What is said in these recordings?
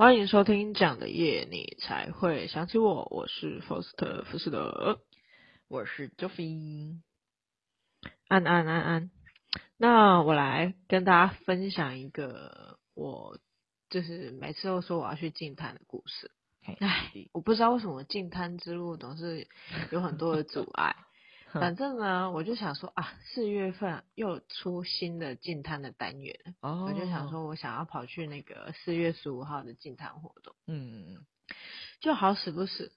欢迎收听讲的夜，你才会想起我。我是福斯特福斯特，我是 Joffy。安安安安，那我来跟大家分享一个我就是每次都说我要去净滩的故事。哎，我不知道为什么净滩之路总是有很多的阻碍。反正呢，我就想说啊，四月份又出新的进滩的单元，哦，我就想说我想要跑去那个四月十五号的进滩活动，嗯嗯，就好死不死，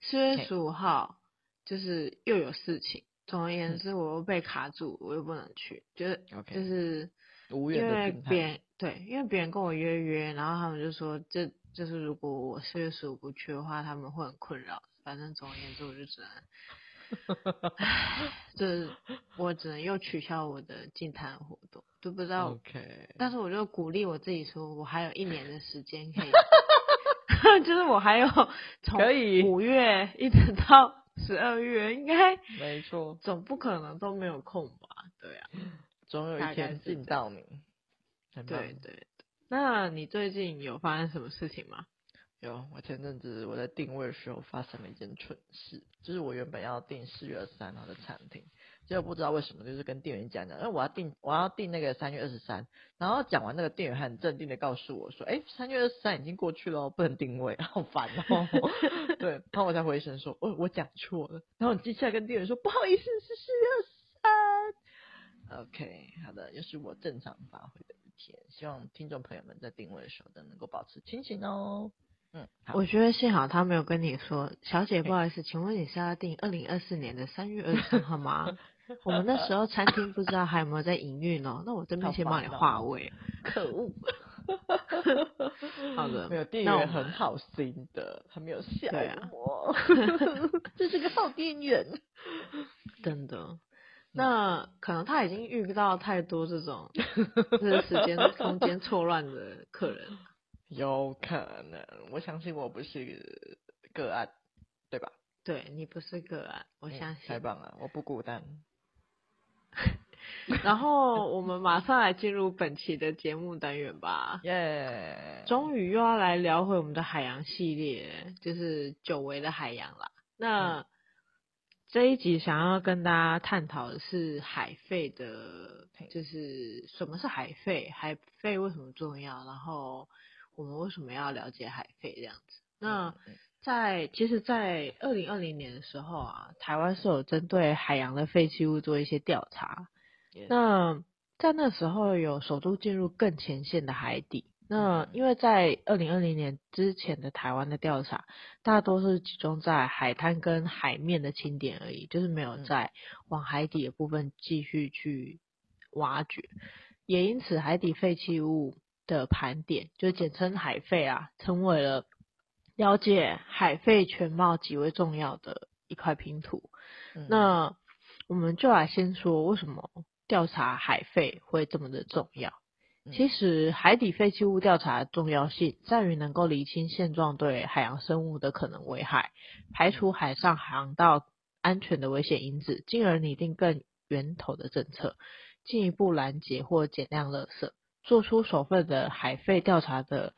四月十五号就是又有事情，总而言之我又被卡住，我又不能去，就是就是因为别人对，因为别人跟我约约，然后他们就说这就是如果我四月十五不去的话，他们会很困扰，反正总而言之我就只能。唉，就是我只能又取消我的进坛活动，都不知道。OK，但是我就鼓励我自己说，我还有一年的时间可以，就是我还有从五月一直到十二月，应该没错，总不可能都没有空吧？对啊，总有一天进到你。对对对，那你最近有发生什么事情吗？有，我前阵子我在定位的时候发生了一件蠢事，就是我原本要订四月二十三号的餐厅，结果不知道为什么，就是跟店员讲讲，因为我要订我要订那个三月二十三，然后讲完那个店员还很镇定的告诉我说，哎、三月二十三已经过去了，不能定位，好烦哦。对，然后我才回神说，哦，我讲错了，然后我接下来跟店员说，不好意思，是四月二十三。OK，好的，又是我正常发挥的一天，希望听众朋友们在定位的时候都能够保持清醒哦。嗯，我觉得幸好他没有跟你说，小姐不好意思，请问你是要订二零二四年的三月二十三号吗？我们那时候餐厅不知道还有没有在营运哦，那我这边先帮你划位。可恶！好的，没有店员很好心的，他没有吓我。这是个好店员，真的。那可能他已经遇到太多这种就是时间空间错乱的客人。有可能，我相信我不是个案，对吧？对，你不是个案，我相信。太棒了，我不孤单。然后我们马上来进入本期的节目单元吧。耶！终于又要来聊回我们的海洋系列，就是久违的海洋啦。那、嗯、这一集想要跟大家探讨的是海费的，就是什么是海费？海费为什么重要？然后。我们为什么要了解海废这样子？那在其实，在二零二零年的时候啊，台湾是有针对海洋的废弃物做一些调查。那在那时候有首度进入更前线的海底。那因为在二零二零年之前的台湾的调查，大多是集中在海滩跟海面的清点而已，就是没有在往海底的部分继续去挖掘。也因此，海底废弃物。的盘点，就简称海废啊，成为了了解海废全貌极为重要的一块拼图。嗯。那我们就来先说，为什么调查海废会这么的重要？嗯。其实海底废弃物调查的重要性在于能够厘清现状对海洋生物的可能危害，排除海上航道安全的危险因子，进而拟定更源头的政策，进一步拦截或减量垃圾。做出首份的海费调查的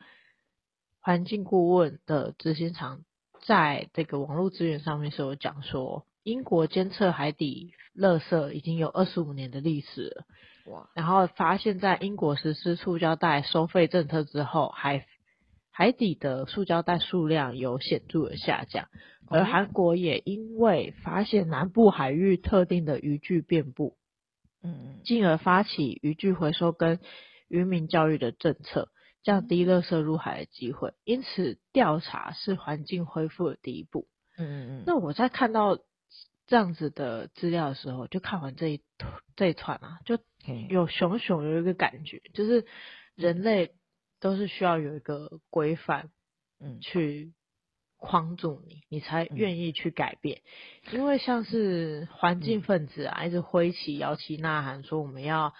环境顾问的执行长，在这个网络资源上面是有讲说，英国监测海底垃圾已经有二十五年的历史了。哇！然后发现，在英国实施塑胶袋收费政策之后，海海底的塑胶袋数量有显著的下降，而韩国也因为发现南部海域特定的渔具遍布，嗯，进而发起渔具回收跟渔民教育的政策，降低垃圾入海的机会，因此调查是环境恢复的第一步。嗯嗯嗯。那我在看到这样子的资料的时候，就看完这一这一串啊，就有熊熊有一个感觉，就是人类都是需要有一个规范，嗯，去框住你，你才愿意去改变。因为像是环境分子啊，一直挥旗摇旗呐喊说我们要。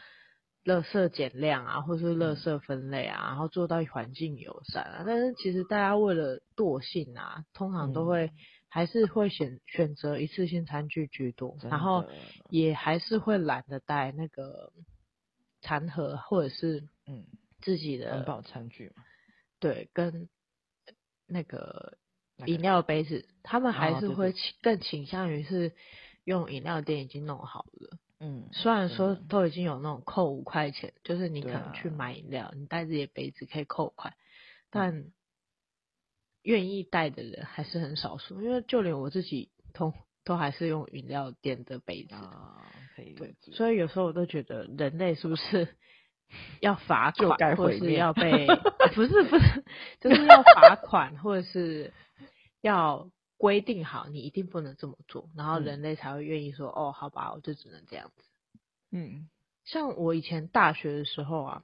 垃圾减量啊，或是垃圾分类啊，然后做到环境友善啊。但是其实大家为了惰性啊，通常都会还是会选选择一次性餐具居多，然后也还是会懒得带那个餐盒或者是嗯自己的环保餐具嘛。对，跟那个饮料杯子，他们还是会更倾向于是用饮料店已经弄好了。嗯，虽然说都已经有那种扣五块钱，就是你可能去买饮料，你带自己的杯子可以扣五块，但愿意带的人还是很少数，因为就连我自己都都还是用饮料店的杯子啊，可以对，所以有时候我都觉得人类是不是 要罚 款，或者是要被不 是不是，就是要罚款，或者是要。规定好，你一定不能这么做，然后人类才会愿意说、嗯、哦，好吧，我就只能这样子。嗯，像我以前大学的时候啊，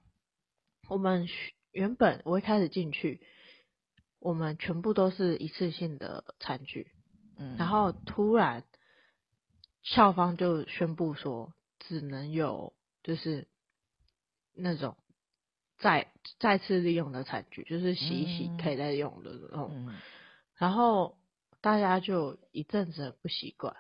我们原本我一开始进去，我们全部都是一次性的餐具，嗯，然后突然校方就宣布说，只能有就是那种再再次利用的餐具，就是洗一洗可以再用的那种，嗯，然后。大家就一阵子不习惯，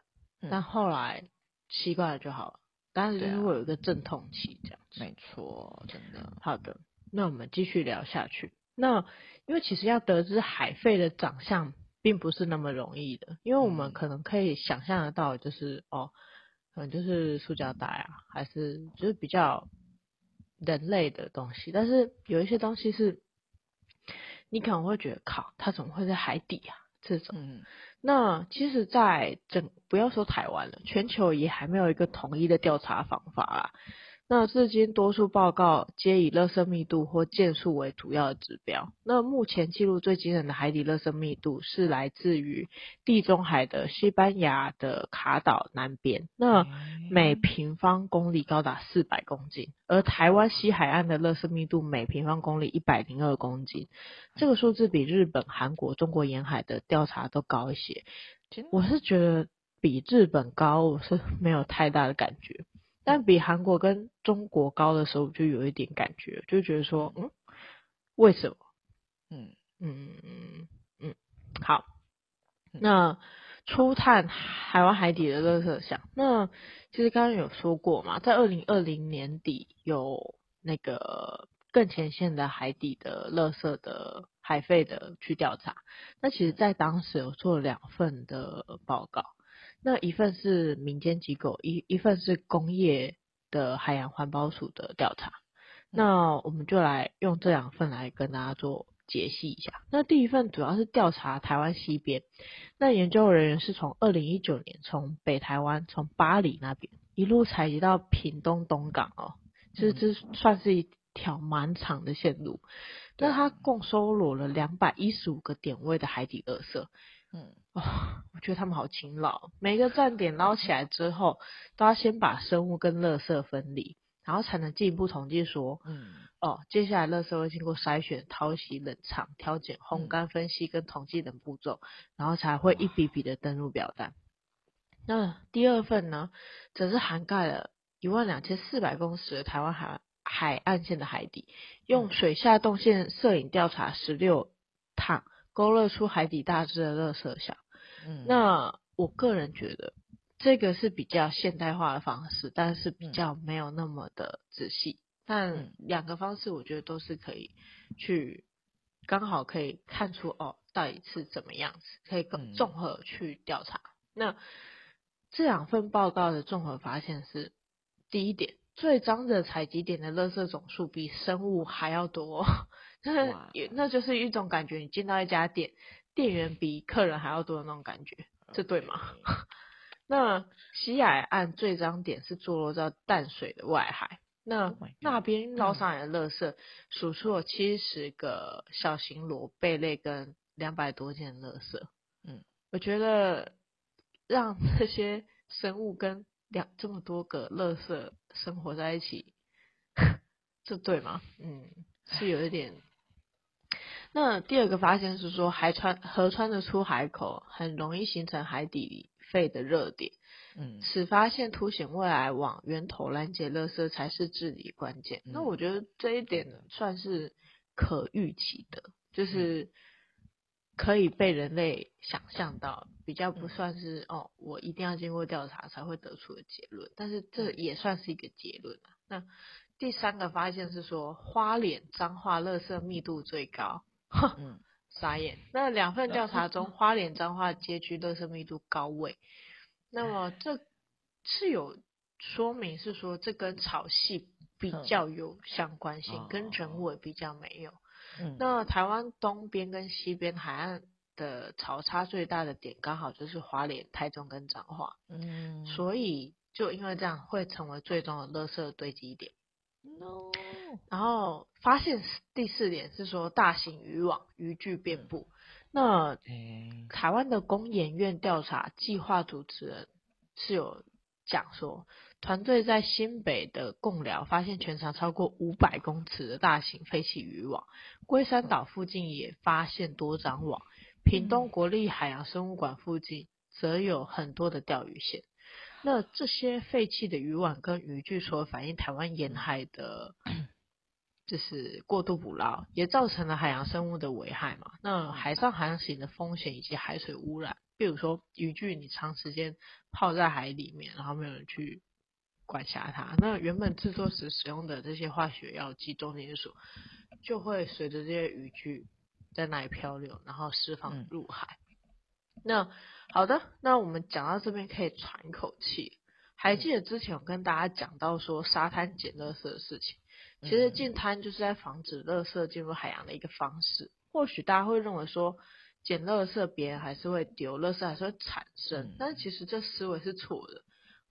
但后来习惯了就好了。但是就是会有一个阵痛期这样子。没错，真的。好的，那我们继续聊下去。那因为其实要得知海废的长相并不是那么容易的，因为我们可能可以想象得到，就是、嗯、哦，可能就是塑胶袋啊，还是就是比较人类的东西。但是有一些东西是，你可能会觉得，靠，它怎么会在海底啊？这种，嗯、那其实，在整不要说台湾了，全球也还没有一个统一的调查方法啦。那至今，多数报告皆以垃圾密度或件数为主要的指标。那目前记录最惊人的海底垃圾密度是来自于地中海的西班牙的卡岛南边，那每平方公里高达四百公斤，而台湾西海岸的垃圾密度每平方公里一百零二公斤，这个数字比日本、韩国、中国沿海的调查都高一些。我是觉得比日本高，我是没有太大的感觉。但比韩国跟中国高的时候，就有一点感觉，就觉得说，嗯，为什么？嗯嗯嗯嗯，好。那初探台湾海底的垃圾箱，那其实刚刚有说过嘛，在二零二零年底有那个更前线的海底的垃圾的海费的去调查，那其实在当时有做了两份的报告。那一份是民间机构，一一份是工业的海洋环保署的调查。那我们就来用这两份来跟大家做解析一下。那第一份主要是调查台湾西边，那研究人员是从二零一九年从北台湾从巴黎那边一路采集到屏东东港哦，其实这算是一条蛮长的线路。那它共收罗了两百一十五个点位的海底垃圾。嗯，哦，我觉得他们好勤劳。每个站点捞起来之后，都要先把生物跟垃圾分离，然后才能进一步统计说，嗯，哦，接下来垃圾会经过筛选、淘洗、冷藏、挑拣、烘干、分析跟统计等步骤，然后才会一笔笔的登入表单。那第二份呢，则是涵盖了一万两千四百公尺的台湾海海岸线的海底，用水下动线摄影调查十六趟。勾勒出海底大致的垃圾箱。嗯，那我个人觉得这个是比较现代化的方式，但是比较没有那么的仔细。但两个方式我觉得都是可以去刚好可以看出哦，到底是怎么样子，可以更综合去调查。那这两份报告的综合发现是：第一点，最脏的采集点的垃圾总数比生物还要多。那那就是一种感觉，你进到一家店，店员比客人还要多的那种感觉，这对吗？那西海岸最脏点是坐落在淡水的外海，那那边捞上来的垃圾数出了七十个小型螺贝类跟两百多件垃圾。嗯，我觉得让这些生物跟两这么多个垃圾生活在一起，这对吗？嗯，是有一点。那第二个发现是说，海川河川的出海口很容易形成海底废的热点。嗯，此发现凸显未来往源头拦截垃圾才是治理关键。嗯、那我觉得这一点呢，算是可预期的，就是可以被人类想象到，比较不算是哦，我一定要经过调查才会得出的结论。但是这也算是一个结论。那第三个发现是说，花脸脏话垃圾密度最高。哼，傻眼。那两份调查中，花莲彰化街区垃圾密度高位，那么这是有说明是说这跟潮汐比较有相关性，嗯、跟人为比较没有。嗯、那台湾东边跟西边海岸的潮差最大的点，刚好就是花莲、台中跟彰化。嗯，所以就因为这样，会成为最终的垃圾堆积点。No. 然后发现第四点是说，大型渔网渔具遍布。那台湾的工研院调查计划主持人是有讲说，团队在新北的贡寮发现全长超过五百公尺的大型废弃渔网，龟山岛附近也发现多张网，屏东国立海洋生物馆附近则有很多的钓鱼线。那这些废弃的渔网跟渔具，所反映台湾沿海的，就是过度捕捞，也造成了海洋生物的危害嘛。那海上航行的风险以及海水污染，比如说渔具你长时间泡在海里面，然后没有人去管辖它，那原本制作时使用的这些化学药剂、重金属，就会随着这些渔具在那里漂流，然后释放入海。嗯、那好的，那我们讲到这边可以喘一口气。还记得之前有跟大家讲到说沙滩捡垃圾的事情，其实净滩就是在防止垃圾进入海洋的一个方式。或许大家会认为说捡垃圾别人还是会丢，垃圾还是会产生，但其实这思维是错的。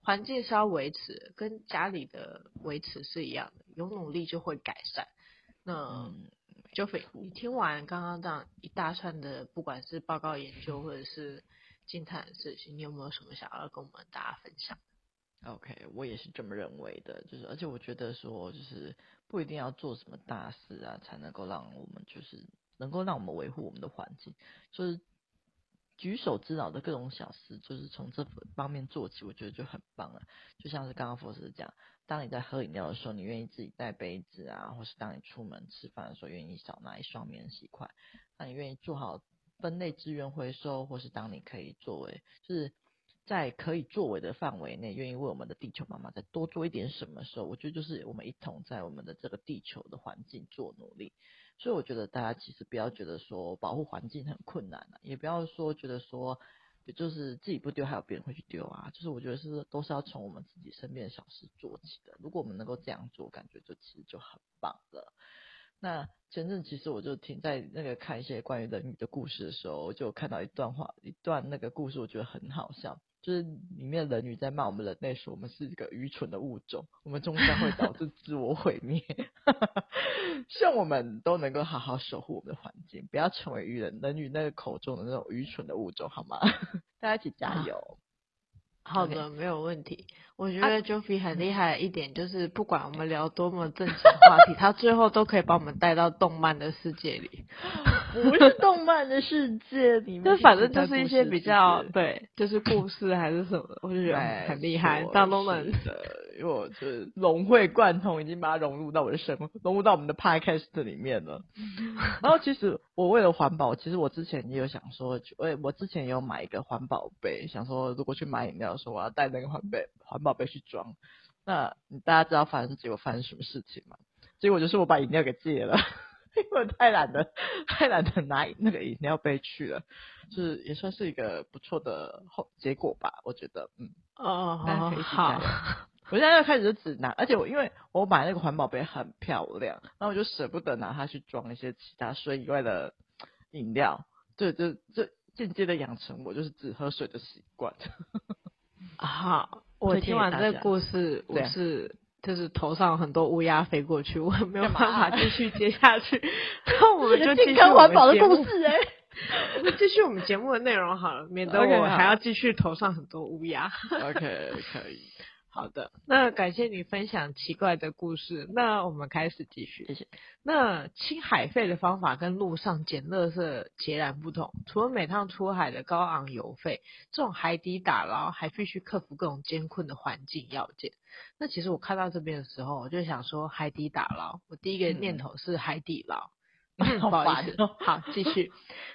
环境是要维持，跟家里的维持是一样的，有努力就会改善。那 Jofie，你听完刚刚这样一大串的，不管是报告研究或者是。惊叹的事情，你有没有什么想要跟我们大家分享？OK，我也是这么认为的，就是而且我觉得说，就是不一定要做什么大事啊，才能够让我们就是能够让我们维护我们的环境，就是举手之劳的各种小事，就是从这方面做起，我觉得就很棒了。就像是刚刚佛斯讲，当你在喝饮料的时候，你愿意自己带杯子啊，或是当你出门吃饭的时候，愿意少拿一双免洗筷，那你愿意做好。分类资源回收，或是当你可以作为，就是在可以作为的范围内，愿意为我们的地球妈妈再多做一点什么时候，我觉得就是我们一同在我们的这个地球的环境做努力。所以我觉得大家其实不要觉得说保护环境很困难啊，也不要说觉得说就是自己不丢还有别人会去丢啊。就是我觉得是都是要从我们自己身边的小事做起的。如果我们能够这样做，感觉就其实就很棒了。那前阵其实我就停在那个看一些关于人鱼的故事的时候，我就看到一段话，一段那个故事，我觉得很好笑，就是里面人鱼在骂我们人类说我们是一个愚蠢的物种，我们终将会导致 自我毁灭。希望我们都能够好好守护我们的环境，不要成为鱼人人鱼那个口中的那种愚蠢的物种，好吗？大家一起加油！啊好的，Okay. 没有问题。我觉得 Jofie 很厉害的一点就是，不管我们聊多么正经话题，他最后都可以把我们带到动漫的世界里。不是动漫的世界里面，就反正就是一些比较对，就是故事还是什么，我就觉得很厉害，当动漫的。因为我就是融会贯通，已经把它融入到我的生活，融入到我们的 podcast 里面了。然后其实我为了环保，其实我之前也有想说，我我之前也有买一个环保杯，想说如果去买饮料的时候，我要带那个环杯环保杯去装。那大家知道发生结果发生什么事情吗？结果就是我把饮料给戒了，因为我太懒得太懒得拿那个饮料杯去了，就是也算是一个不错的后结果吧，我觉得，嗯，哦，好好。我现在要开始就只拿，而且我因为我买那个环保杯很漂亮，然后我就舍不得拿它去装一些其他水以外的饮料，对，就这间接的养成我就是只喝水的习惯。好，我听完这个故事，我是就是头上很多乌鸦飞过去，我没有办法继续接下去，那我们就继续环保的故事哎，我们继续我们节目的内容好了，免得我还要继续头上很多乌鸦。OK，可以。好的，那感谢你分享奇怪的故事。那我们开始继续。谢谢。那清海费的方法跟路上捡垃圾截然不同。除了每趟出海的高昂油费，这种海底打捞还必须克服各种艰困的环境要件。那其实我看到这边的时候，我就想说海底打捞，我第一个念头是海底捞。嗯、不好意思。好，继续。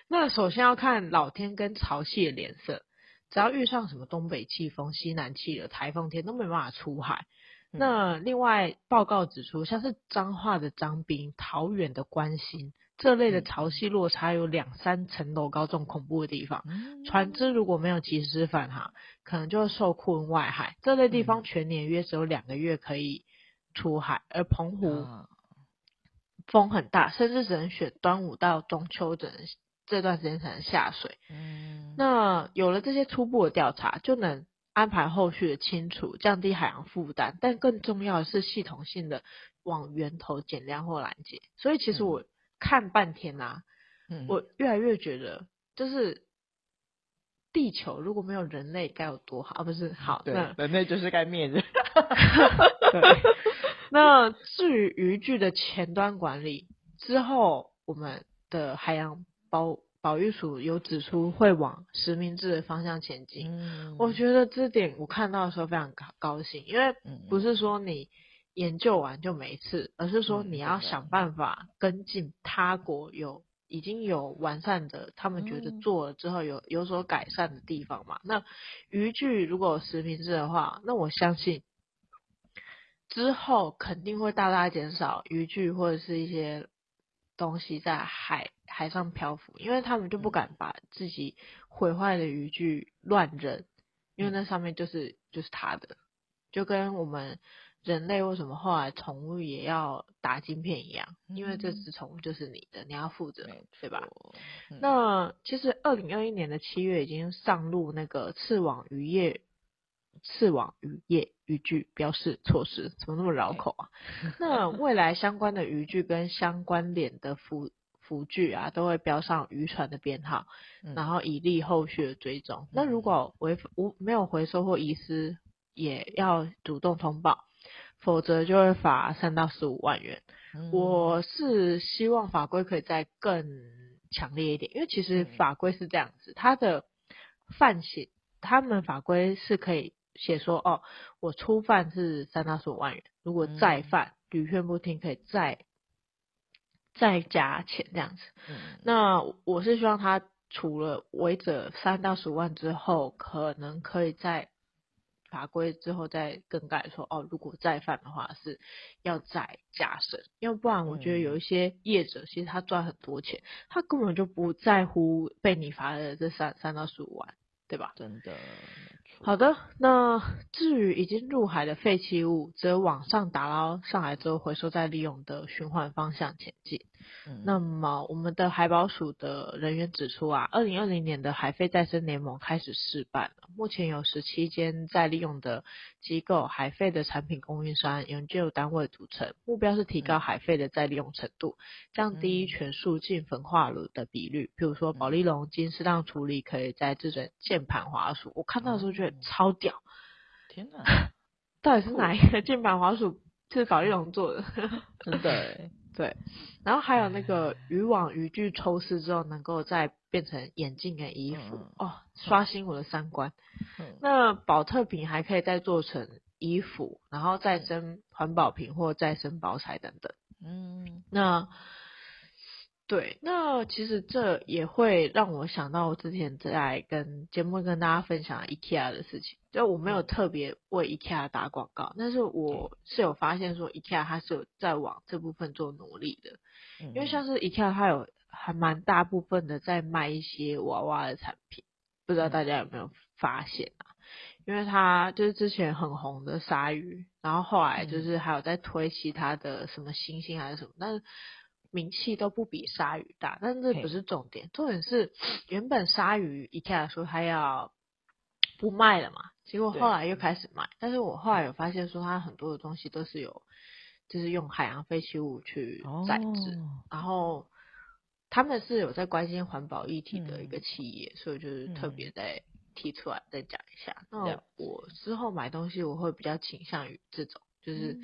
那首先要看老天跟潮汐的脸色。只要遇上什么东北季风、西南气流、台风天，都没办法出海。嗯、那另外报告指出，像是彰化的彰滨、桃园的关心，这类的潮汐落差有两三层楼高，这种恐怖的地方，嗯、船只如果没有及时返航，可能就会受困外海。这类地方全年约只有两个月可以出海，而澎湖风很大，甚至只能选端午到中秋整这段时间才能下水。嗯，那有了这些初步的调查，就能。安排后续的清除，降低海洋负担，但更重要的是系统性的往源头减量或拦截。所以其实我看半天呐、啊，嗯、我越来越觉得，就是地球如果没有人类该有多好啊！不是好，对，人类就是该灭的。对。那至于渔具的前端管理之后，我们的海洋保保育署有指出会往实名制的方向前进，嗯、我觉得这点我看到的时候非常高高兴，因为不是说你研究完就没事，而是说你要想办法跟进他国有已经有完善的，他们觉得做了之后有有所改善的地方嘛。那渔具如果实名制的话，那我相信之后肯定会大大减少渔具或者是一些东西在海。海上漂浮，因为他们就不敢把自己毁坏的渔具乱扔，因为那上面就是就是他的，就跟我们人类为什么后来宠物也要打晶片一样，因为这只宠物就是你的，你要负责，对吧？嗯、那其实二零二一年的七月已经上路那个刺网渔业刺网渔业渔具标示措施，怎么那么绕口啊？那未来相关的渔具跟相关联的服浮具啊，都会标上渔船的编号，嗯、然后以利后续的追踪。嗯、那如果违无没有回收或遗失，也要主动通报，否则就会罚三到十五万元。嗯、我是希望法规可以再更强烈一点，因为其实法规是这样子，它的犯写，他们法规是可以写说，哦，我初犯是三到十五万元，如果再犯，屡劝、嗯、不听，可以再。再加钱这样子，嗯、那我是希望他除了违者三到十五万之后，可能可以在法规之后再更改说，哦，如果再犯的话是要再加审，要不然我觉得有一些业者其实他赚很多钱，他根本就不在乎被你罚的这三三到十五万，对吧？真的。好的，那至于已经入海的废弃物，则往上打捞上来之后回收再利用的循环方向前进。嗯、那么我们的海保署的人员指出啊，二零二零年的海废再生联盟开始试办了，目前有十七间再利用的机构，海废的产品供应商研究单位组成，目标是提高海废的再利用程度，降低全数进焚化炉的比率。比如说保利龙经适当处理，可以再制成键盘滑鼠。我看到的时候觉得超屌，天哪，到底是哪一个键盘滑鼠是保丽龙做的？真的。对，然后还有那个渔网渔具抽丝之后，能够再变成眼镜跟衣服，嗯、哦，刷新我的三观。嗯、那保特瓶还可以再做成衣服，然后再生环保瓶或再生包材等等。嗯，那。对，那其实这也会让我想到我之前在跟节目跟大家分享 IKEA 的事情，就我没有特别为 IKEA 打广告，但是我是有发现说 IKEA 它是有在往这部分做努力的，因为像是 IKEA 它有还蛮大部分的在卖一些娃娃的产品，不知道大家有没有发现啊？因为它就是之前很红的鲨鱼，然后后来就是还有在推其他的什么星星还是什么，但是。名气都不比鲨鱼大，但是这不是重点，重点是原本鲨鱼 IKEA 说它要不卖了嘛，结果后来又开始卖。但是我后来有发现说，它很多的东西都是有，就是用海洋废弃物去再制，哦、然后他们是有在关心环保议题的一个企业，嗯、所以就是特别在提出来再讲一下。嗯、那我之后买东西我会比较倾向于这种，就是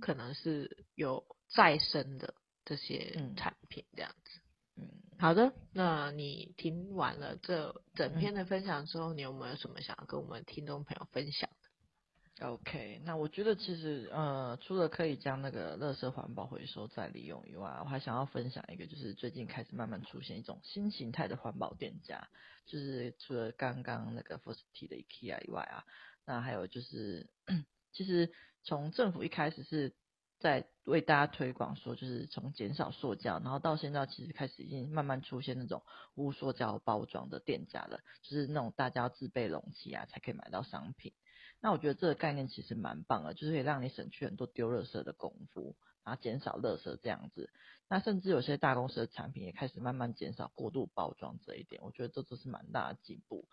可能是有再生的。这些产品这样子，嗯，好的，那你听完了这整篇的分享之后，嗯、你有没有什么想要跟我们听众朋友分享的？OK，那我觉得其实呃，除了可以将那个垃圾环保回收再利用以外，我还想要分享一个，就是最近开始慢慢出现一种新形态的环保店家，就是除了刚刚那个 First T 的 IKEA 以外啊，那还有就是，其实从政府一开始是在为大家推广说，就是从减少塑胶，然后到现在其实开始已经慢慢出现那种无塑胶包装的店家了，就是那种大家要自备容器啊才可以买到商品。那我觉得这个概念其实蛮棒的，就是可以让你省去很多丢垃圾的功夫，然后减少垃圾这样子。那甚至有些大公司的产品也开始慢慢减少过度包装这一点，我觉得这都是蛮大的进步。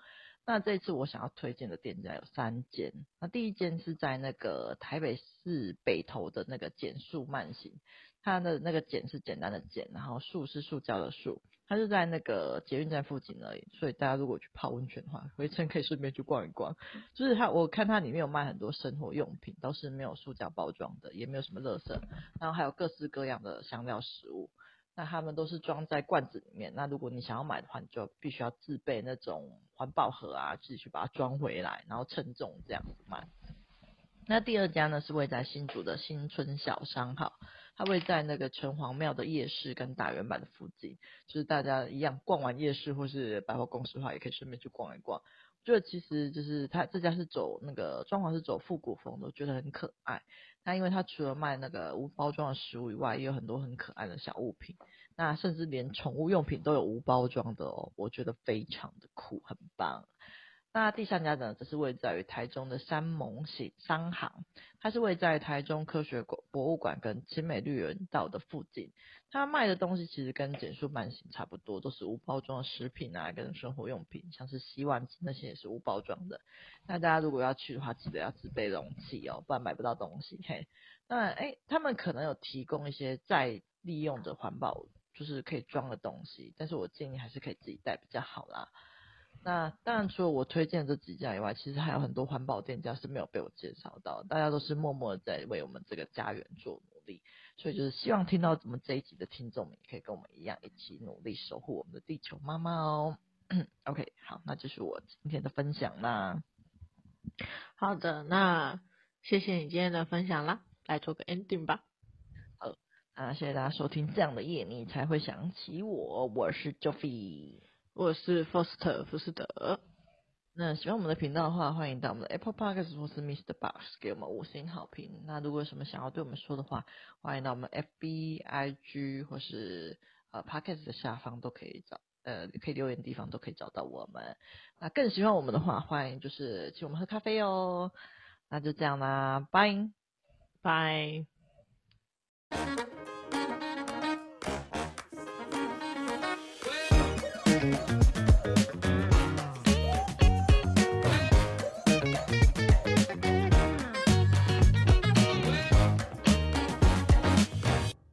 那这次我想要推荐的店家有三间。那第一间是在那个台北市北投的那个减塑慢行，它的那个减是简单的减，然后塑是塑胶的塑，它是在那个捷运站附近而已。所以大家如果去泡温泉的话，回程可以顺便去逛一逛。就是它，我看它里面有卖很多生活用品，都是没有塑胶包装的，也没有什么垃圾，然后还有各式各样的香料食物。那他们都是装在罐子里面。那如果你想要买的话，你就必须要自备那种环保盒啊，自己去把它装回来，然后称重这样子买。那第二家呢，是位在新竹的新春小商号，它位在那个城隍庙的夜市跟大圆板的附近，就是大家一样逛完夜市或是百货公司的话，也可以顺便去逛一逛。我觉得其实就是它这家是走那个装潢是走复古风的，我觉得很可爱。那因为它除了卖那个无包装的食物以外，也有很多很可爱的小物品。那甚至连宠物用品都有无包装的哦，我觉得非常的酷，很棒。那第三家呢，则是位在于台中的山盟行商行，它是位在台中科学馆博物馆跟清美绿园道的附近。它卖的东西其实跟减塑慢行差不多，都是无包装的食品啊，跟生活用品，像是洗碗机那些也是无包装的。那大家如果要去的话，记得要自备容器哦，不然买不到东西。嘿，那哎，他们可能有提供一些再利用的环保，就是可以装的东西，但是我建议还是可以自己带比较好啦。那当然，除了我推荐这几家以外，其实还有很多环保店家是没有被我介绍到，大家都是默默的在为我们这个家园做努力。所以就是希望听到我们这一集的听众们，也可以跟我们一样，一起努力守护我们的地球妈妈哦。OK，好，那就是我今天的分享啦。好的，那谢谢你今天的分享啦，来做个 ending 吧。好，那谢谢大家收听这样的夜，你才会想起我，我是 Joffy。我是 Foster 福斯德。那喜欢我们的频道的话，欢迎到我们的 Apple Podcast 或是 Mr. Box 给我们五星好评。那如果有什么想要对我们说的话，欢迎到我们 FB、IG 或是呃 Podcast 的下方都可以找，呃可以留言的地方都可以找到我们。那更喜欢我们的话，欢迎就是请我们喝咖啡哦。那就这样啦，拜拜。